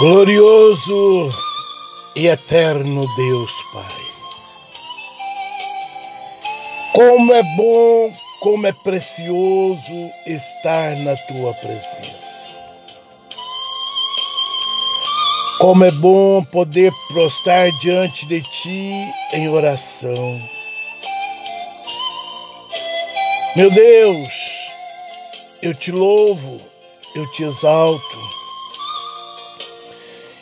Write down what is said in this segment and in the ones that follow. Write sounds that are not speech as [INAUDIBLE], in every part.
Glorioso e eterno Deus Pai. Como é bom, como é precioso estar na tua presença. Como é bom poder prostrar diante de ti em oração. Meu Deus, eu te louvo, eu te exalto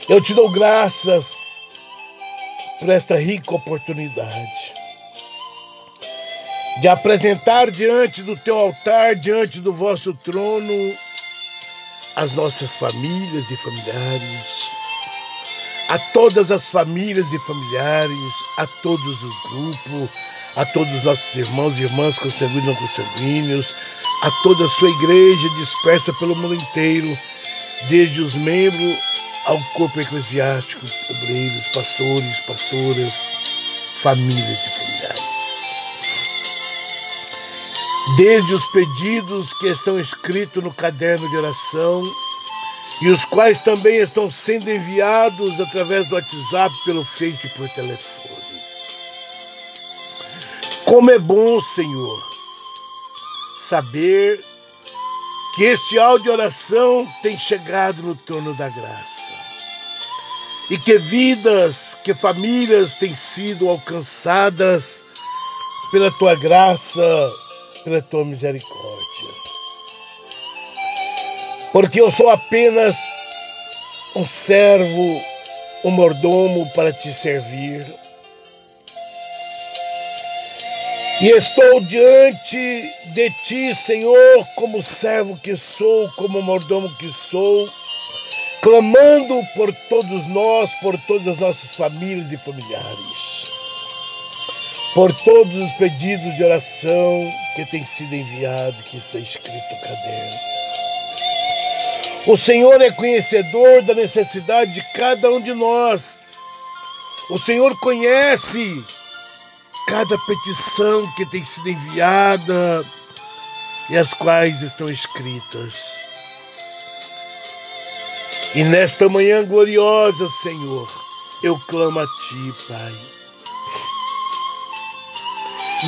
eu te dou graças por esta rica oportunidade de apresentar diante do teu altar, diante do vosso trono, as nossas famílias e familiares, a todas as famílias e familiares, a todos os grupos, a todos os nossos irmãos e irmãs consanguíneos e não consanguíneos, a toda a sua igreja dispersa pelo mundo inteiro, desde os membros ao corpo eclesiástico, obreiros, pastores, pastoras, famílias e familiares. Desde os pedidos que estão escritos no caderno de oração e os quais também estão sendo enviados através do WhatsApp, pelo Face e por telefone. Como é bom, Senhor, saber que este áudio de oração tem chegado no trono da graça. E que vidas, que famílias têm sido alcançadas pela tua graça, pela tua misericórdia. Porque eu sou apenas um servo, um mordomo para te servir E estou diante de ti, Senhor, como servo que sou, como mordomo que sou, clamando por todos nós, por todas as nossas famílias e familiares, por todos os pedidos de oração que têm sido enviados, que está escrito no caderno. O Senhor é conhecedor da necessidade de cada um de nós. O Senhor conhece cada petição que tem sido enviada e as quais estão escritas. E nesta manhã gloriosa, Senhor, eu clamo a Ti, Pai.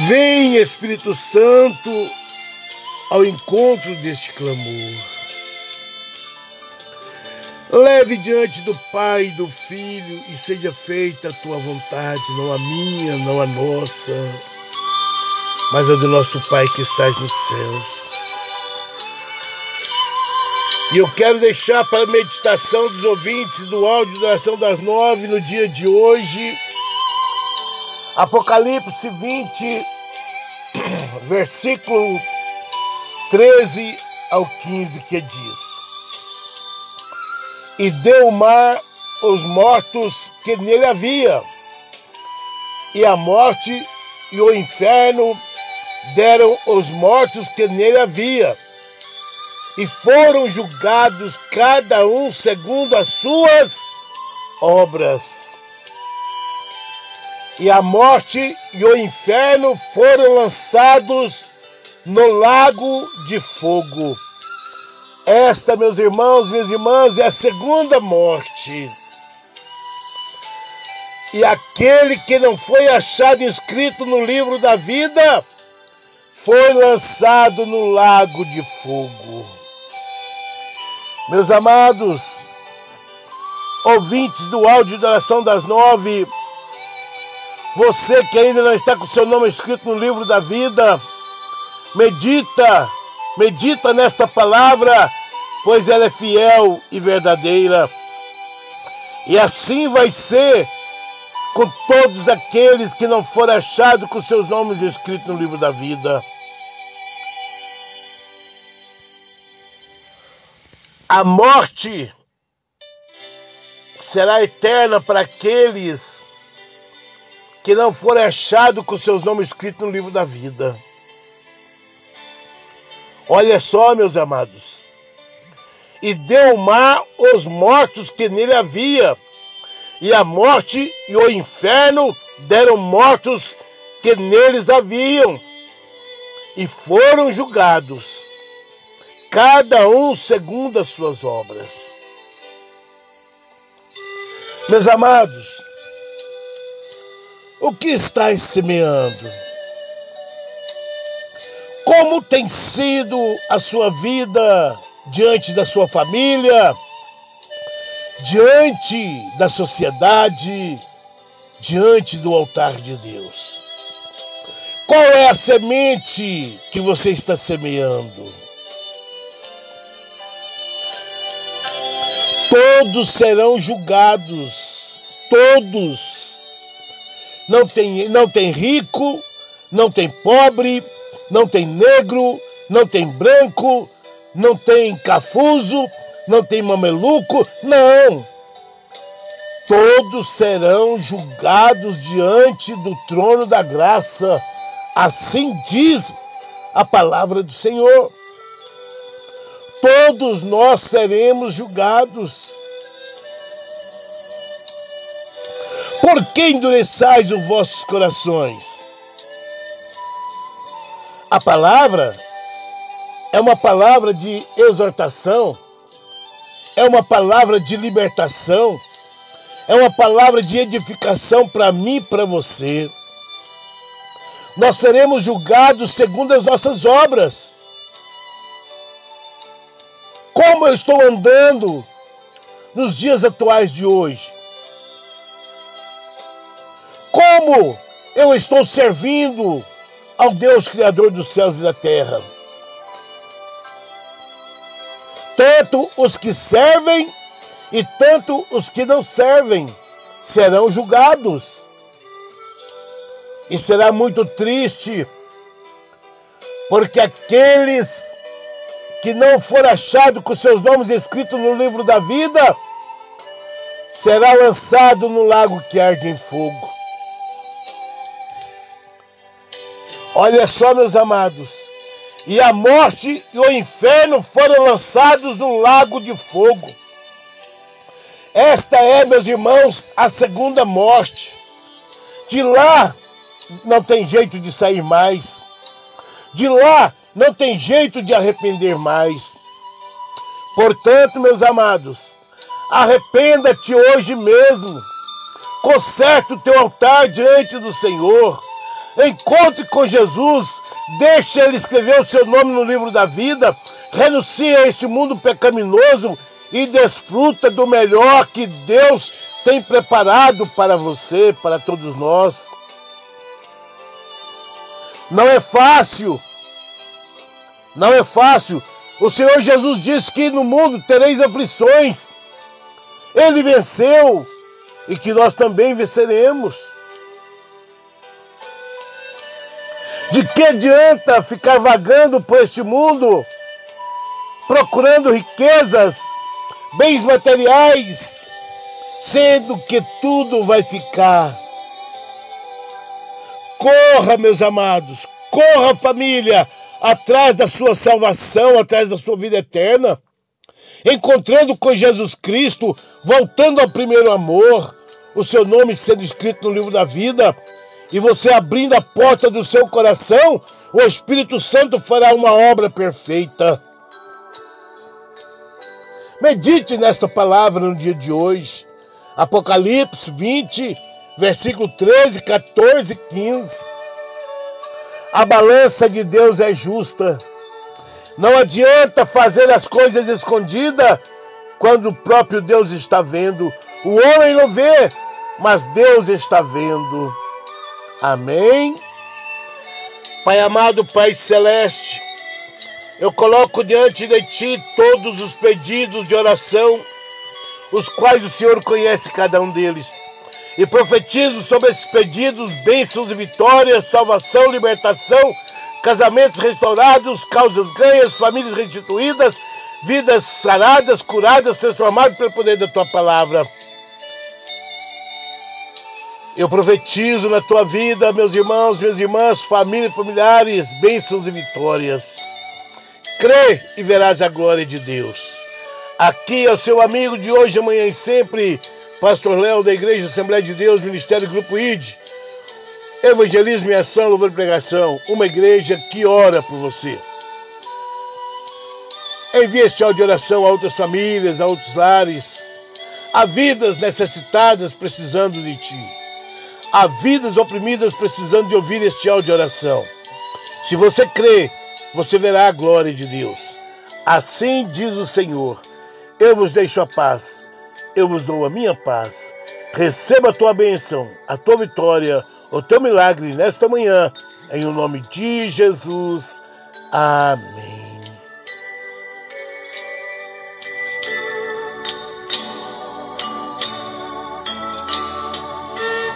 Vem, Espírito Santo, ao encontro deste clamor. Leve diante do Pai e do Filho e seja feita a tua vontade, não a minha, não a nossa, mas a do nosso Pai que estás nos céus. E eu quero deixar para a meditação dos ouvintes do áudio da oração das nove no dia de hoje, Apocalipse 20, [CLEARS THROAT] versículo 13 ao 15, que diz e deu o mar os mortos que nele havia. E a morte e o inferno deram os mortos que nele havia. E foram julgados cada um segundo as suas obras. E a morte e o inferno foram lançados no lago de fogo. Esta, meus irmãos, minhas irmãs, é a segunda morte. E aquele que não foi achado inscrito no livro da vida foi lançado no lago de fogo. Meus amados, ouvintes do áudio da oração das nove, você que ainda não está com seu nome escrito no livro da vida, medita Medita nesta palavra, pois ela é fiel e verdadeira. E assim vai ser com todos aqueles que não forem achados com seus nomes escritos no livro da vida. A morte será eterna para aqueles que não forem achados com seus nomes escritos no livro da vida. Olha só, meus amados. E deu o mar os mortos que nele havia, e a morte e o inferno deram mortos que neles haviam, e foram julgados, cada um segundo as suas obras. Meus amados, o que estás semeando? Como tem sido a sua vida diante da sua família, diante da sociedade, diante do altar de Deus? Qual é a semente que você está semeando? Todos serão julgados, todos. Não tem, não tem rico, não tem pobre, não tem negro, não tem branco, não tem cafuso, não tem mameluco, não. Todos serão julgados diante do trono da graça. Assim diz a palavra do Senhor. Todos nós seremos julgados. Por que endureçais os vossos corações? A palavra é uma palavra de exortação, é uma palavra de libertação, é uma palavra de edificação para mim e para você. Nós seremos julgados segundo as nossas obras. Como eu estou andando nos dias atuais de hoje? Como eu estou servindo ao Deus Criador dos céus e da terra? Tanto os que servem e tanto os que não servem serão julgados. E será muito triste, porque aqueles que não for achado com seus nomes escritos no livro da vida será lançado no lago que arde em fogo. Olha só, meus amados. E a morte e o inferno foram lançados no lago de fogo. Esta é, meus irmãos, a segunda morte. De lá não tem jeito de sair mais. De lá não tem jeito de arrepender mais. Portanto, meus amados, arrependa-te hoje mesmo. Conserte o teu altar diante do Senhor Encontre com Jesus, deixe Ele escrever o seu nome no livro da vida, renuncie a este mundo pecaminoso e desfruta do melhor que Deus tem preparado para você, para todos nós. Não é fácil, não é fácil. O Senhor Jesus disse que no mundo tereis aflições. Ele venceu e que nós também venceremos. De que adianta ficar vagando por este mundo, procurando riquezas, bens materiais, sendo que tudo vai ficar? Corra, meus amados, corra, família, atrás da sua salvação, atrás da sua vida eterna, encontrando com Jesus Cristo, voltando ao primeiro amor, o seu nome sendo escrito no livro da vida e você abrindo a porta do seu coração, o Espírito Santo fará uma obra perfeita. Medite nesta palavra no dia de hoje. Apocalipse 20, versículo 13, 14 e 15. A balança de Deus é justa. Não adianta fazer as coisas escondidas quando o próprio Deus está vendo. O homem não vê, mas Deus está vendo. Amém. Pai amado, Pai celeste, eu coloco diante de Ti todos os pedidos de oração, os quais o Senhor conhece cada um deles. E profetizo sobre esses pedidos bênçãos e vitórias, salvação, libertação, casamentos restaurados, causas ganhas, famílias restituídas, vidas saradas, curadas, transformadas pelo poder da Tua palavra. Eu profetizo na tua vida, meus irmãos, minhas irmãs, família, familiares, bênçãos e vitórias. Crê e verás a glória de Deus. Aqui é o seu amigo de hoje, amanhã e sempre, Pastor Léo da Igreja Assembleia de Deus, Ministério Grupo ID. Evangelismo e ação, louvor e pregação. Uma igreja que ora por você. Envie este áudio de oração a outras famílias, a outros lares Há vidas necessitadas precisando de ti. Há vidas oprimidas precisando de ouvir este áudio de oração. Se você crê, você verá a glória de Deus. Assim diz o Senhor: Eu vos deixo a paz, eu vos dou a minha paz. Receba a tua bênção, a tua vitória, o teu milagre nesta manhã, em o nome de Jesus. Amém.